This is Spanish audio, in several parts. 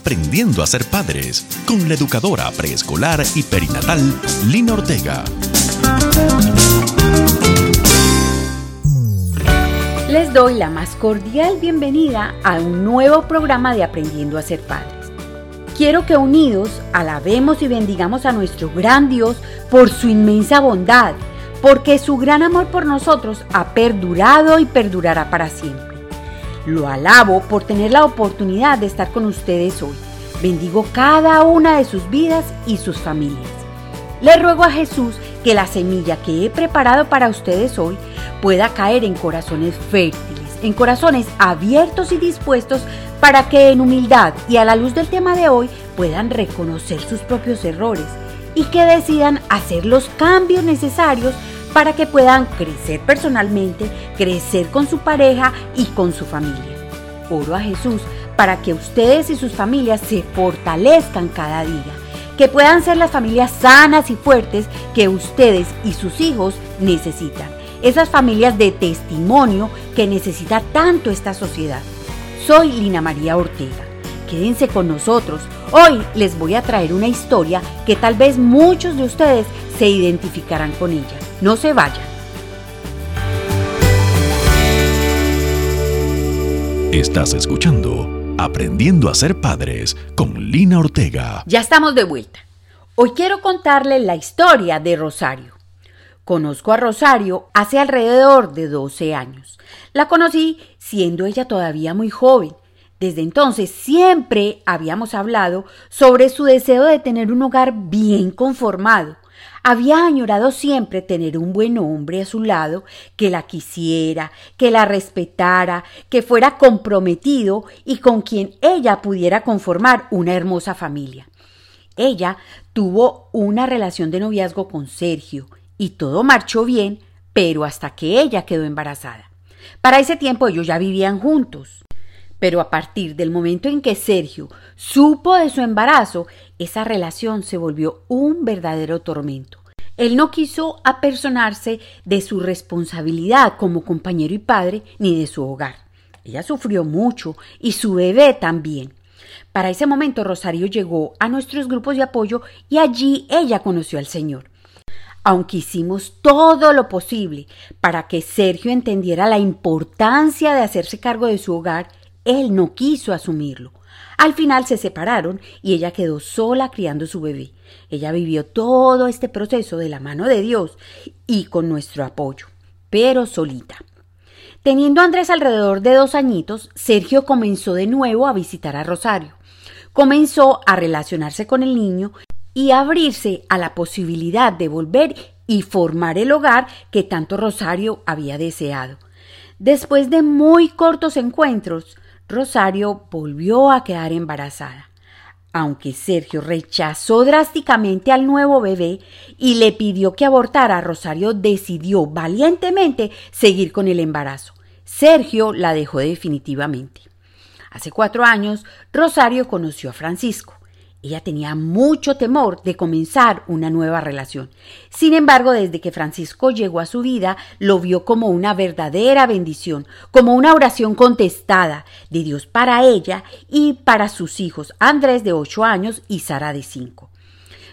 Aprendiendo a ser padres con la educadora preescolar y perinatal Lina Ortega. Les doy la más cordial bienvenida a un nuevo programa de Aprendiendo a ser padres. Quiero que unidos alabemos y bendigamos a nuestro gran Dios por su inmensa bondad, porque su gran amor por nosotros ha perdurado y perdurará para siempre. Lo alabo por tener la oportunidad de estar con ustedes hoy. Bendigo cada una de sus vidas y sus familias. Le ruego a Jesús que la semilla que he preparado para ustedes hoy pueda caer en corazones fértiles, en corazones abiertos y dispuestos para que en humildad y a la luz del tema de hoy puedan reconocer sus propios errores y que decidan hacer los cambios necesarios para que puedan crecer personalmente, crecer con su pareja y con su familia. Oro a Jesús para que ustedes y sus familias se fortalezcan cada día, que puedan ser las familias sanas y fuertes que ustedes y sus hijos necesitan. Esas familias de testimonio que necesita tanto esta sociedad. Soy Lina María Ortega. Quédense con nosotros. Hoy les voy a traer una historia que tal vez muchos de ustedes se identificarán con ella. No se vayan. Estás escuchando Aprendiendo a ser padres con Lina Ortega. Ya estamos de vuelta. Hoy quiero contarles la historia de Rosario. Conozco a Rosario hace alrededor de 12 años. La conocí siendo ella todavía muy joven. Desde entonces siempre habíamos hablado sobre su deseo de tener un hogar bien conformado, había añorado siempre tener un buen hombre a su lado que la quisiera, que la respetara, que fuera comprometido y con quien ella pudiera conformar una hermosa familia. Ella tuvo una relación de noviazgo con Sergio y todo marchó bien, pero hasta que ella quedó embarazada. Para ese tiempo ellos ya vivían juntos. Pero a partir del momento en que Sergio supo de su embarazo, esa relación se volvió un verdadero tormento. Él no quiso apersonarse de su responsabilidad como compañero y padre ni de su hogar. Ella sufrió mucho y su bebé también. Para ese momento Rosario llegó a nuestros grupos de apoyo y allí ella conoció al Señor. Aunque hicimos todo lo posible para que Sergio entendiera la importancia de hacerse cargo de su hogar, él no quiso asumirlo. Al final se separaron y ella quedó sola criando su bebé. Ella vivió todo este proceso de la mano de Dios y con nuestro apoyo, pero solita. Teniendo a Andrés alrededor de dos añitos, Sergio comenzó de nuevo a visitar a Rosario. Comenzó a relacionarse con el niño y a abrirse a la posibilidad de volver y formar el hogar que tanto Rosario había deseado. Después de muy cortos encuentros, Rosario volvió a quedar embarazada. Aunque Sergio rechazó drásticamente al nuevo bebé y le pidió que abortara, Rosario decidió valientemente seguir con el embarazo. Sergio la dejó definitivamente. Hace cuatro años, Rosario conoció a Francisco. Ella tenía mucho temor de comenzar una nueva relación. Sin embargo, desde que Francisco llegó a su vida, lo vio como una verdadera bendición, como una oración contestada de Dios para ella y para sus hijos, Andrés de ocho años y Sara de cinco.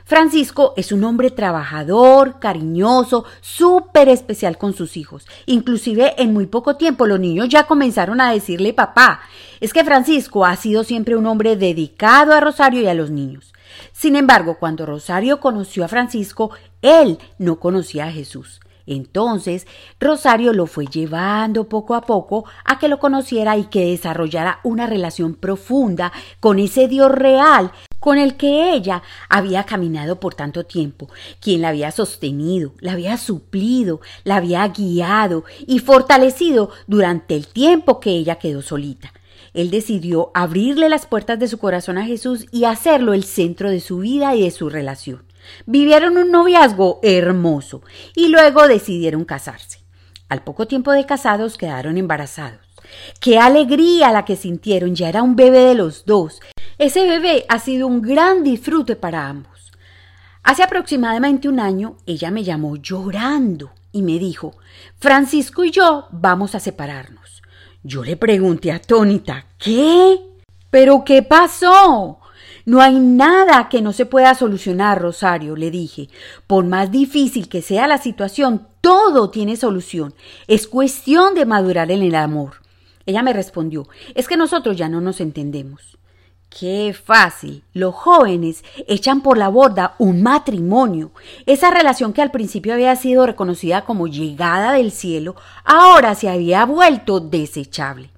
Francisco es un hombre trabajador, cariñoso, súper especial con sus hijos. Inclusive en muy poco tiempo los niños ya comenzaron a decirle papá. Es que Francisco ha sido siempre un hombre dedicado a Rosario y a los niños. Sin embargo, cuando Rosario conoció a Francisco, él no conocía a Jesús. Entonces, Rosario lo fue llevando poco a poco a que lo conociera y que desarrollara una relación profunda con ese Dios real con el que ella había caminado por tanto tiempo, quien la había sostenido, la había suplido, la había guiado y fortalecido durante el tiempo que ella quedó solita. Él decidió abrirle las puertas de su corazón a Jesús y hacerlo el centro de su vida y de su relación. Vivieron un noviazgo hermoso y luego decidieron casarse. Al poco tiempo de casados quedaron embarazados. Qué alegría la que sintieron, ya era un bebé de los dos. Ese bebé ha sido un gran disfrute para ambos. Hace aproximadamente un año ella me llamó llorando y me dijo, Francisco y yo vamos a separarnos. Yo le pregunté atónita, ¿qué? ¿Pero qué pasó? No hay nada que no se pueda solucionar, Rosario, le dije. Por más difícil que sea la situación, todo tiene solución. Es cuestión de madurar en el amor. Ella me respondió, es que nosotros ya no nos entendemos. Qué fácil. Los jóvenes echan por la borda un matrimonio. Esa relación que al principio había sido reconocida como llegada del cielo, ahora se había vuelto desechable.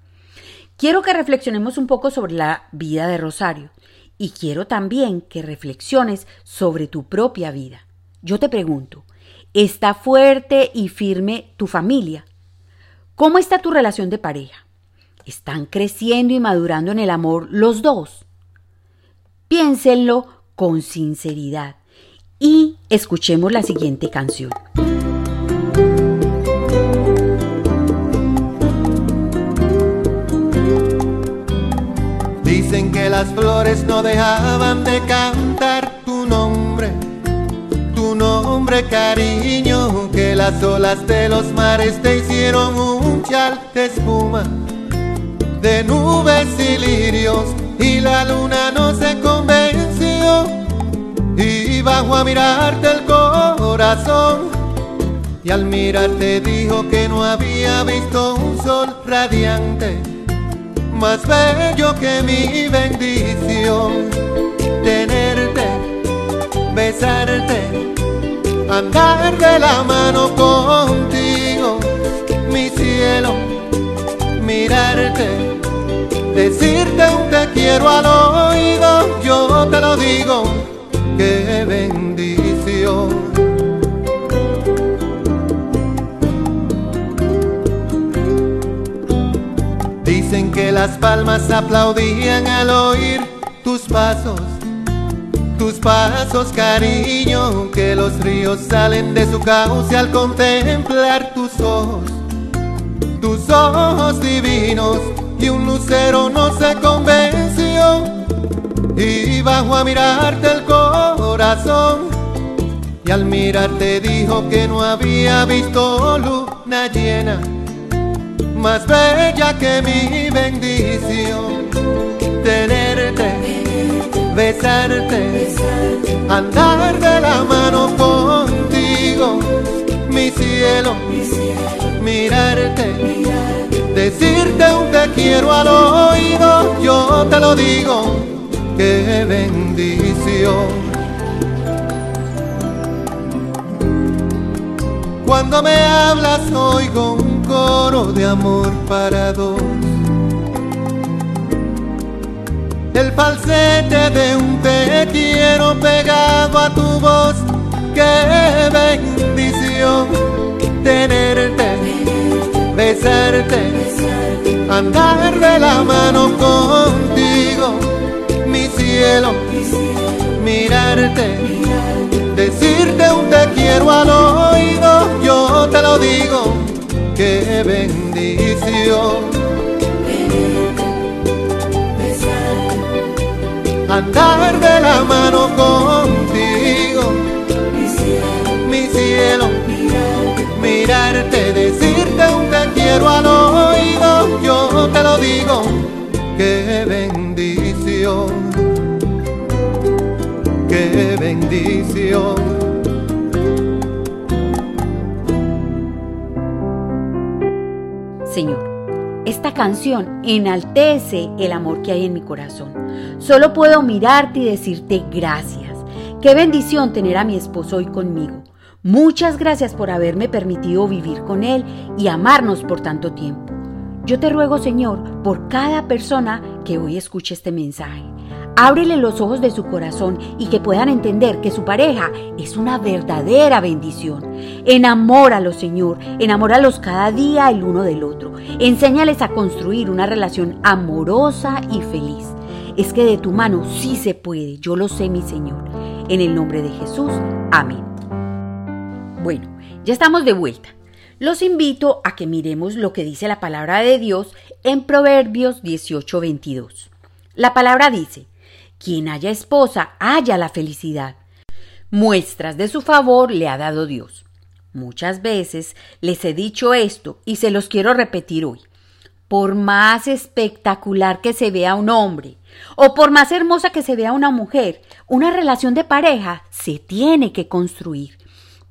Quiero que reflexionemos un poco sobre la vida de Rosario y quiero también que reflexiones sobre tu propia vida. Yo te pregunto, ¿está fuerte y firme tu familia? ¿Cómo está tu relación de pareja? ¿Están creciendo y madurando en el amor los dos? Piénsenlo con sinceridad y escuchemos la siguiente canción. Dicen que las flores no dejaban de cantar tu nombre, tu nombre cariño, que las olas de los mares te hicieron un chal de espuma de nubes y lirios y la luna no se convenció. Y bajó a mirarte el corazón y al mirarte dijo que no había visto un sol radiante más bello que mi bendición. Tenerte besarte andar de la mano contigo mi cielo mirarte decirte un te quiero al oído, yo te lo digo, qué bendición. Dicen que las palmas aplaudían al oír tus pasos, tus pasos cariño, que los ríos salen de su cauce al contemplar tus ojos, tus ojos divinos y un lucero no se convenció. Y bajó a mirarte el corazón y al mirarte dijo que no había visto luna llena más bella que mi bendición. Tenerte besarte andar de la mano contigo mi cielo mirarte Decirte un te quiero al oído, yo te lo digo, qué bendición. Cuando me hablas oigo un coro de amor para dos. El falsete de un te quiero pegado besarte, andar de la mano contigo, mi cielo, mirarte, decirte un te quiero al oído, yo te lo digo, qué bendición. Andar de la mano contigo, mi cielo, mirarte, decirte quiero al oído, yo te lo digo, qué bendición, qué bendición. Señor, esta canción enaltece el amor que hay en mi corazón. Solo puedo mirarte y decirte gracias. Qué bendición tener a mi esposo hoy conmigo. Muchas gracias por haberme permitido vivir con Él y amarnos por tanto tiempo. Yo te ruego, Señor, por cada persona que hoy escuche este mensaje. Ábrele los ojos de su corazón y que puedan entender que su pareja es una verdadera bendición. Enamóralos, Señor, enamóralos cada día el uno del otro. Enséñales a construir una relación amorosa y feliz. Es que de tu mano sí se puede, yo lo sé, mi Señor. En el nombre de Jesús, amén. Bueno, ya estamos de vuelta. Los invito a que miremos lo que dice la palabra de Dios en Proverbios 18:22. La palabra dice, quien haya esposa, haya la felicidad. Muestras de su favor le ha dado Dios. Muchas veces les he dicho esto y se los quiero repetir hoy. por más espectacular que se vea un hombre o por más hermosa que se vea una mujer, una relación de pareja se tiene que construir.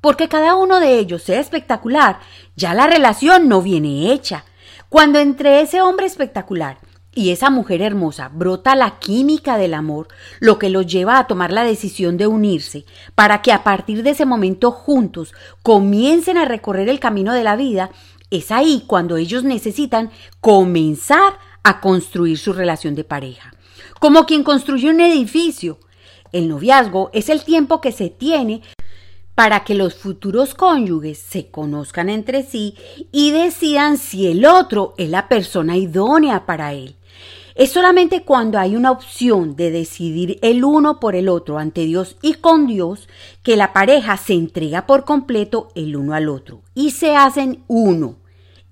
Porque cada uno de ellos sea espectacular, ya la relación no viene hecha. Cuando entre ese hombre espectacular y esa mujer hermosa brota la química del amor, lo que los lleva a tomar la decisión de unirse, para que a partir de ese momento juntos comiencen a recorrer el camino de la vida, es ahí cuando ellos necesitan comenzar a construir su relación de pareja. Como quien construye un edificio. El noviazgo es el tiempo que se tiene para que los futuros cónyuges se conozcan entre sí y decidan si el otro es la persona idónea para él. Es solamente cuando hay una opción de decidir el uno por el otro ante Dios y con Dios que la pareja se entrega por completo el uno al otro y se hacen uno.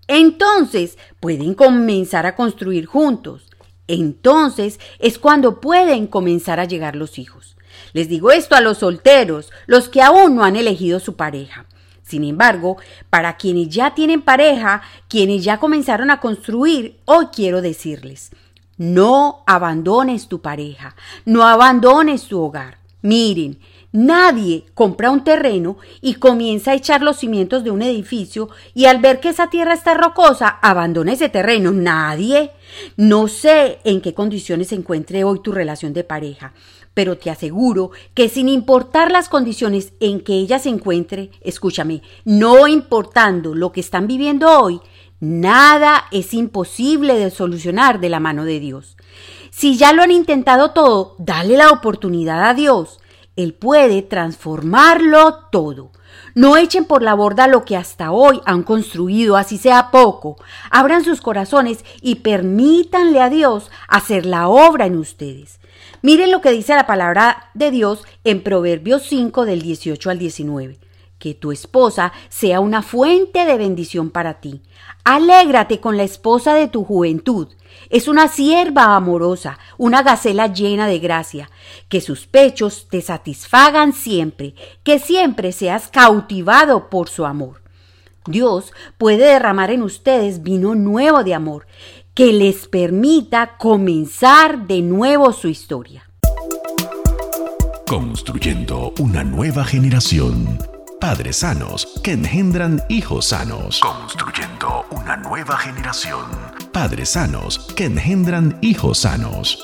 Entonces pueden comenzar a construir juntos. Entonces es cuando pueden comenzar a llegar los hijos. Les digo esto a los solteros, los que aún no han elegido su pareja. Sin embargo, para quienes ya tienen pareja, quienes ya comenzaron a construir, hoy quiero decirles, no abandones tu pareja, no abandones tu hogar. Miren, Nadie compra un terreno y comienza a echar los cimientos de un edificio y al ver que esa tierra está rocosa, abandona ese terreno. Nadie. No sé en qué condiciones se encuentre hoy tu relación de pareja, pero te aseguro que sin importar las condiciones en que ella se encuentre, escúchame, no importando lo que están viviendo hoy, nada es imposible de solucionar de la mano de Dios. Si ya lo han intentado todo, dale la oportunidad a Dios. Él puede transformarlo todo. No echen por la borda lo que hasta hoy han construido, así sea poco. Abran sus corazones y permítanle a Dios hacer la obra en ustedes. Miren lo que dice la palabra de Dios en Proverbios 5 del 18 al 19. Que tu esposa sea una fuente de bendición para ti. Alégrate con la esposa de tu juventud es una sierva amorosa, una gacela llena de gracia. Que sus pechos te satisfagan siempre, que siempre seas cautivado por su amor. Dios puede derramar en ustedes vino nuevo de amor, que les permita comenzar de nuevo su historia. Construyendo una nueva generación. Padres sanos que engendran hijos sanos. Construyendo una nueva generación padres sanos que engendran hijos sanos.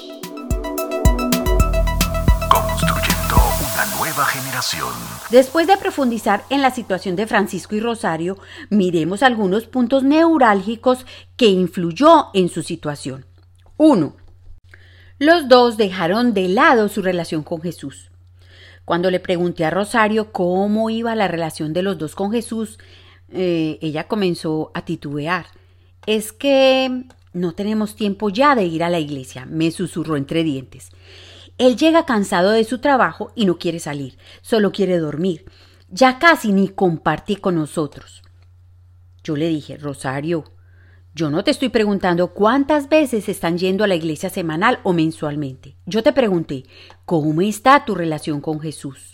Construyendo una nueva generación. Después de profundizar en la situación de Francisco y Rosario, miremos algunos puntos neurálgicos que influyó en su situación. 1. Los dos dejaron de lado su relación con Jesús. Cuando le pregunté a Rosario cómo iba la relación de los dos con Jesús, eh, ella comenzó a titubear es que no tenemos tiempo ya de ir a la iglesia, me susurró entre dientes. Él llega cansado de su trabajo y no quiere salir, solo quiere dormir. Ya casi ni comparte con nosotros. Yo le dije, Rosario, yo no te estoy preguntando cuántas veces están yendo a la iglesia semanal o mensualmente. Yo te pregunté, ¿cómo está tu relación con Jesús?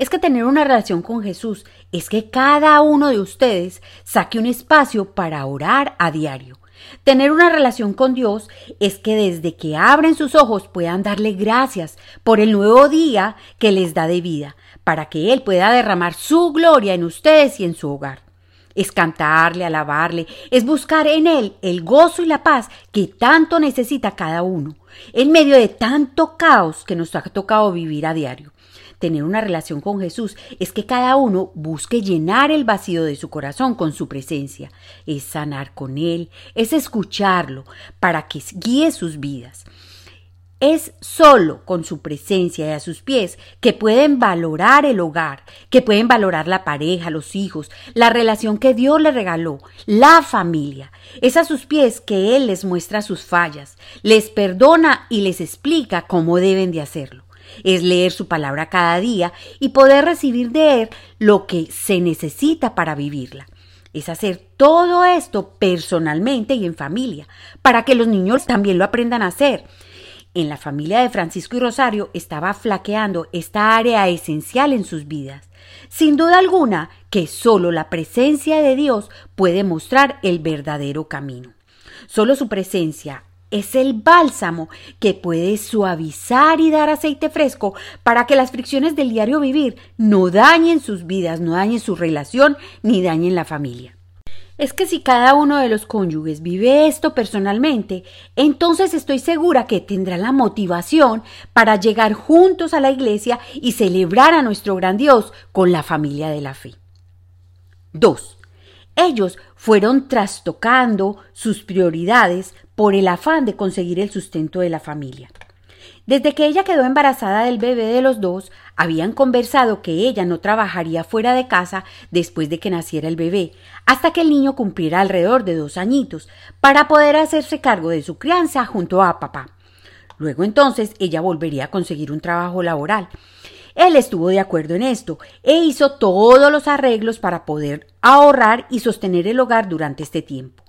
es que tener una relación con Jesús es que cada uno de ustedes saque un espacio para orar a diario. Tener una relación con Dios es que desde que abren sus ojos puedan darle gracias por el nuevo día que les da de vida, para que Él pueda derramar su gloria en ustedes y en su hogar. Es cantarle, alabarle, es buscar en Él el gozo y la paz que tanto necesita cada uno, en medio de tanto caos que nos ha tocado vivir a diario tener una relación con Jesús es que cada uno busque llenar el vacío de su corazón con su presencia, es sanar con Él, es escucharlo para que guíe sus vidas. Es solo con su presencia y a sus pies que pueden valorar el hogar, que pueden valorar la pareja, los hijos, la relación que Dios le regaló, la familia. Es a sus pies que Él les muestra sus fallas, les perdona y les explica cómo deben de hacerlo es leer su palabra cada día y poder recibir de él lo que se necesita para vivirla. Es hacer todo esto personalmente y en familia, para que los niños también lo aprendan a hacer. En la familia de Francisco y Rosario estaba flaqueando esta área esencial en sus vidas. Sin duda alguna que solo la presencia de Dios puede mostrar el verdadero camino. Solo su presencia es el bálsamo que puede suavizar y dar aceite fresco para que las fricciones del diario vivir no dañen sus vidas, no dañen su relación ni dañen la familia. Es que si cada uno de los cónyuges vive esto personalmente, entonces estoy segura que tendrá la motivación para llegar juntos a la iglesia y celebrar a nuestro gran Dios con la familia de la fe. 2. Ellos fueron trastocando sus prioridades por el afán de conseguir el sustento de la familia. Desde que ella quedó embarazada del bebé de los dos, habían conversado que ella no trabajaría fuera de casa después de que naciera el bebé, hasta que el niño cumpliera alrededor de dos añitos, para poder hacerse cargo de su crianza junto a papá. Luego entonces ella volvería a conseguir un trabajo laboral. Él estuvo de acuerdo en esto e hizo todos los arreglos para poder ahorrar y sostener el hogar durante este tiempo.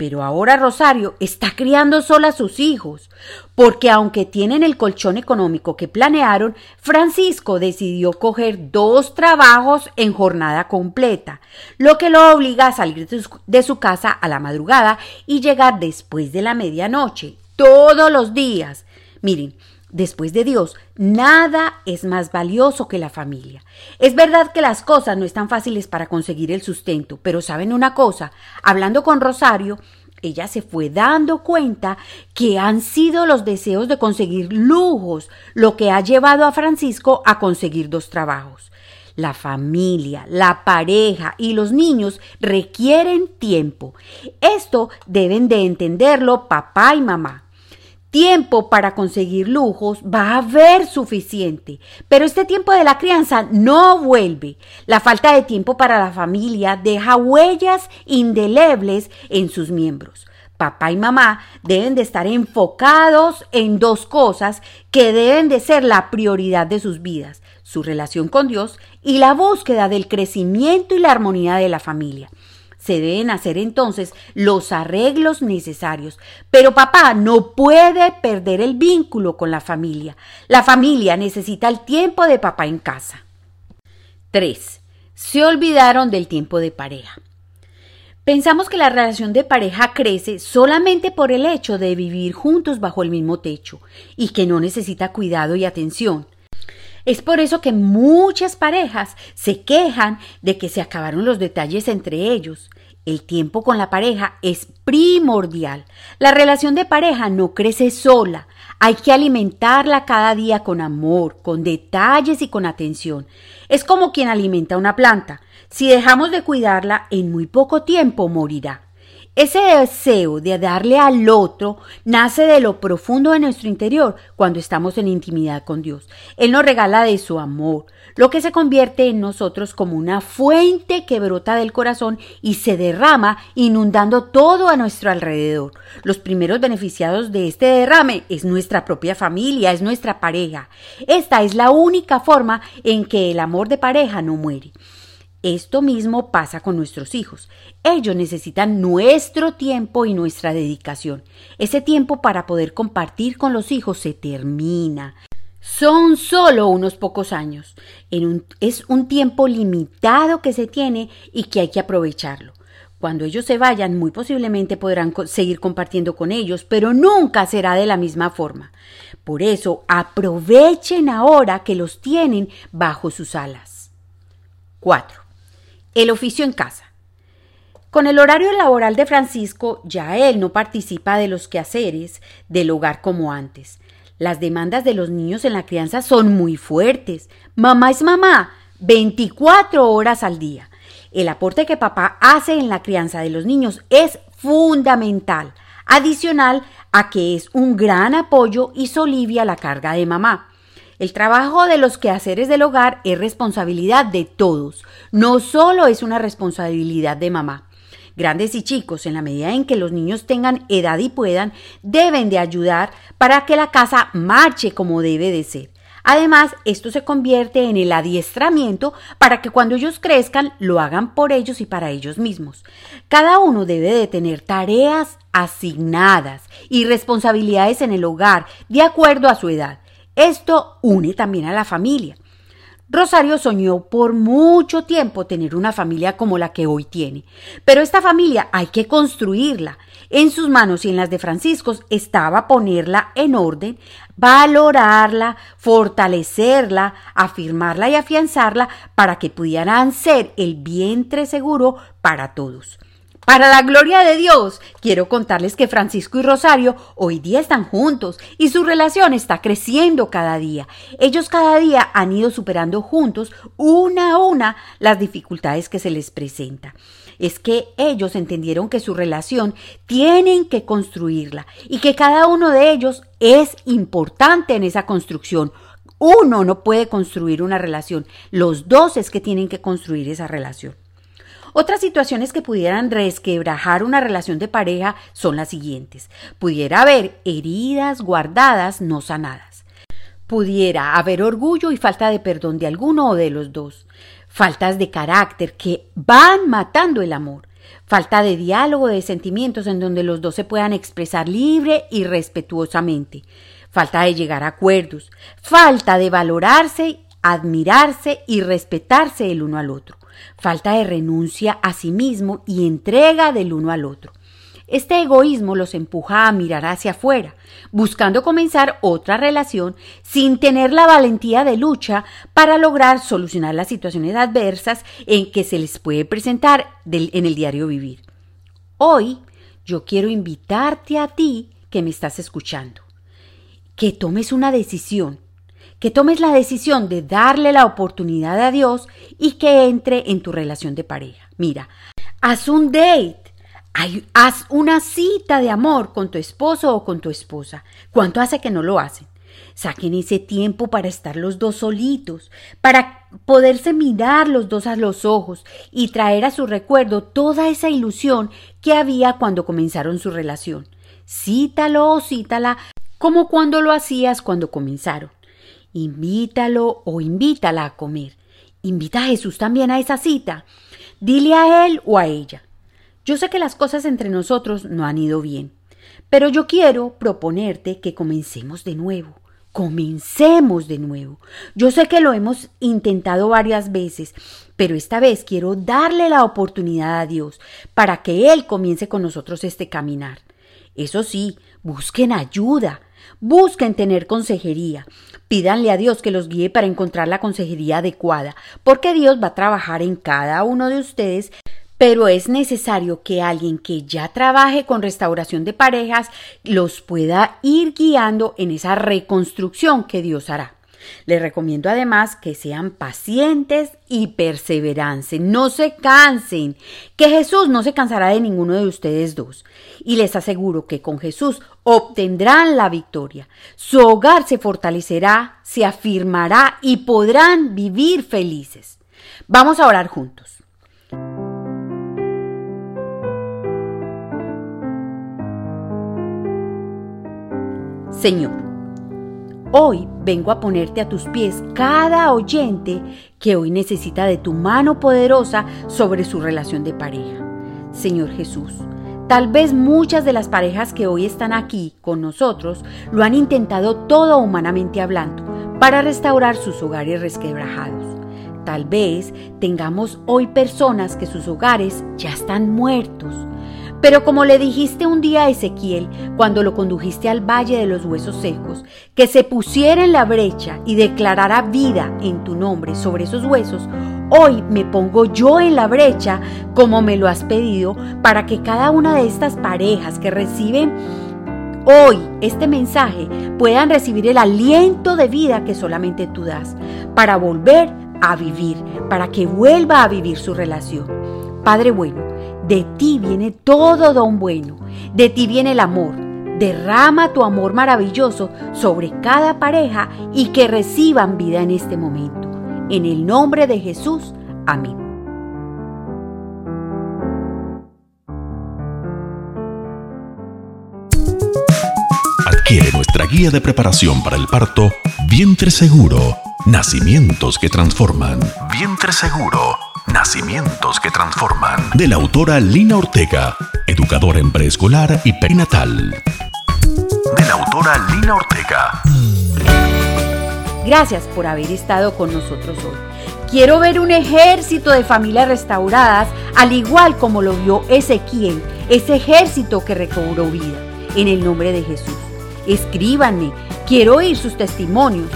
Pero ahora Rosario está criando sola a sus hijos, porque aunque tienen el colchón económico que planearon, Francisco decidió coger dos trabajos en jornada completa, lo que lo obliga a salir de su casa a la madrugada y llegar después de la medianoche, todos los días. Miren, Después de Dios, nada es más valioso que la familia. Es verdad que las cosas no están fáciles para conseguir el sustento, pero saben una cosa, hablando con Rosario, ella se fue dando cuenta que han sido los deseos de conseguir lujos lo que ha llevado a Francisco a conseguir dos trabajos. La familia, la pareja y los niños requieren tiempo. Esto deben de entenderlo papá y mamá. Tiempo para conseguir lujos va a haber suficiente, pero este tiempo de la crianza no vuelve. La falta de tiempo para la familia deja huellas indelebles en sus miembros. Papá y mamá deben de estar enfocados en dos cosas que deben de ser la prioridad de sus vidas, su relación con Dios y la búsqueda del crecimiento y la armonía de la familia se deben hacer entonces los arreglos necesarios. Pero papá no puede perder el vínculo con la familia. La familia necesita el tiempo de papá en casa. 3. Se olvidaron del tiempo de pareja. Pensamos que la relación de pareja crece solamente por el hecho de vivir juntos bajo el mismo techo y que no necesita cuidado y atención. Es por eso que muchas parejas se quejan de que se acabaron los detalles entre ellos. El tiempo con la pareja es primordial. La relación de pareja no crece sola. Hay que alimentarla cada día con amor, con detalles y con atención. Es como quien alimenta una planta. Si dejamos de cuidarla, en muy poco tiempo morirá. Ese deseo de darle al otro nace de lo profundo de nuestro interior cuando estamos en intimidad con Dios. Él nos regala de su amor, lo que se convierte en nosotros como una fuente que brota del corazón y se derrama inundando todo a nuestro alrededor. Los primeros beneficiados de este derrame es nuestra propia familia, es nuestra pareja. Esta es la única forma en que el amor de pareja no muere. Esto mismo pasa con nuestros hijos. Ellos necesitan nuestro tiempo y nuestra dedicación. Ese tiempo para poder compartir con los hijos se termina. Son solo unos pocos años. es un tiempo limitado que se tiene y que hay que aprovecharlo. Cuando ellos se vayan, muy posiblemente podrán seguir compartiendo con ellos, pero nunca será de la misma forma. Por eso, aprovechen ahora que los tienen bajo sus alas. 4. El oficio en casa. Con el horario laboral de Francisco, ya él no participa de los quehaceres del hogar como antes. Las demandas de los niños en la crianza son muy fuertes. Mamá es mamá, 24 horas al día. El aporte que papá hace en la crianza de los niños es fundamental, adicional a que es un gran apoyo y solivia la carga de mamá. El trabajo de los quehaceres del hogar es responsabilidad de todos, no solo es una responsabilidad de mamá. Grandes y chicos, en la medida en que los niños tengan edad y puedan, deben de ayudar para que la casa marche como debe de ser. Además, esto se convierte en el adiestramiento para que cuando ellos crezcan lo hagan por ellos y para ellos mismos. Cada uno debe de tener tareas asignadas y responsabilidades en el hogar de acuerdo a su edad. Esto une también a la familia. Rosario soñó por mucho tiempo tener una familia como la que hoy tiene, pero esta familia hay que construirla. En sus manos y en las de Francisco estaba ponerla en orden, valorarla, fortalecerla, afirmarla y afianzarla para que pudieran ser el vientre seguro para todos. Para la gloria de Dios, quiero contarles que Francisco y Rosario hoy día están juntos y su relación está creciendo cada día. Ellos cada día han ido superando juntos una a una las dificultades que se les presenta. Es que ellos entendieron que su relación tienen que construirla y que cada uno de ellos es importante en esa construcción. Uno no puede construir una relación, los dos es que tienen que construir esa relación. Otras situaciones que pudieran resquebrajar una relación de pareja son las siguientes. Pudiera haber heridas guardadas no sanadas. Pudiera haber orgullo y falta de perdón de alguno o de los dos. Faltas de carácter que van matando el amor. Falta de diálogo de sentimientos en donde los dos se puedan expresar libre y respetuosamente. Falta de llegar a acuerdos. Falta de valorarse, admirarse y respetarse el uno al otro falta de renuncia a sí mismo y entrega del uno al otro. Este egoísmo los empuja a mirar hacia afuera, buscando comenzar otra relación sin tener la valentía de lucha para lograr solucionar las situaciones adversas en que se les puede presentar en el diario vivir. Hoy yo quiero invitarte a ti que me estás escuchando, que tomes una decisión que tomes la decisión de darle la oportunidad a Dios y que entre en tu relación de pareja. Mira, haz un date. haz una cita de amor con tu esposo o con tu esposa. ¿Cuánto hace que no lo hacen? Saquen ese tiempo para estar los dos solitos, para poderse mirar los dos a los ojos y traer a su recuerdo toda esa ilusión que había cuando comenzaron su relación. Cítalo o cítala como cuando lo hacías cuando comenzaron. Invítalo o invítala a comer. Invita a Jesús también a esa cita. Dile a él o a ella. Yo sé que las cosas entre nosotros no han ido bien, pero yo quiero proponerte que comencemos de nuevo. Comencemos de nuevo. Yo sé que lo hemos intentado varias veces, pero esta vez quiero darle la oportunidad a Dios para que Él comience con nosotros este caminar. Eso sí, busquen ayuda, busquen tener consejería, Pídanle a Dios que los guíe para encontrar la consejería adecuada, porque Dios va a trabajar en cada uno de ustedes pero es necesario que alguien que ya trabaje con restauración de parejas los pueda ir guiando en esa reconstrucción que Dios hará. Les recomiendo además que sean pacientes y perseverancen, no se cansen, que Jesús no se cansará de ninguno de ustedes dos. Y les aseguro que con Jesús obtendrán la victoria. Su hogar se fortalecerá, se afirmará y podrán vivir felices. Vamos a orar juntos. Señor, Hoy vengo a ponerte a tus pies cada oyente que hoy necesita de tu mano poderosa sobre su relación de pareja. Señor Jesús, tal vez muchas de las parejas que hoy están aquí con nosotros lo han intentado todo humanamente hablando para restaurar sus hogares resquebrajados. Tal vez tengamos hoy personas que sus hogares ya están muertos pero como le dijiste un día a Ezequiel, cuando lo condujiste al valle de los huesos secos, que se pusiera en la brecha y declarara vida en tu nombre sobre esos huesos, hoy me pongo yo en la brecha como me lo has pedido para que cada una de estas parejas que reciben hoy este mensaje puedan recibir el aliento de vida que solamente tú das, para volver a vivir, para que vuelva a vivir su relación. Padre bueno, de ti viene todo don bueno, de ti viene el amor. Derrama tu amor maravilloso sobre cada pareja y que reciban vida en este momento. En el nombre de Jesús. Amén. Adquiere nuestra guía de preparación para el parto, Vientre Seguro, Nacimientos que Transforman. Vientre Seguro Nacimientos que transforman. De la autora Lina Ortega, educadora en preescolar y perinatal. De la autora Lina Ortega. Gracias por haber estado con nosotros hoy. Quiero ver un ejército de familias restauradas, al igual como lo vio Ezequiel, ese ejército que recobró vida. En el nombre de Jesús. Escríbanme, quiero oír sus testimonios.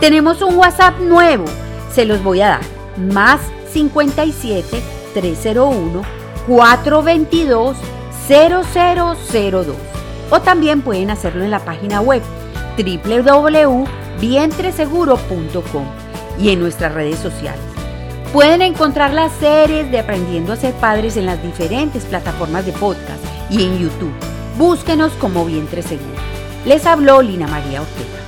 Tenemos un WhatsApp nuevo, se los voy a dar. Más 57 301 422 0002. O también pueden hacerlo en la página web www.vientreseguro.com y en nuestras redes sociales. Pueden encontrar las series de Aprendiendo a ser padres en las diferentes plataformas de podcast y en YouTube. Búsquenos como Vientre Seguro. Les habló Lina María Ortega.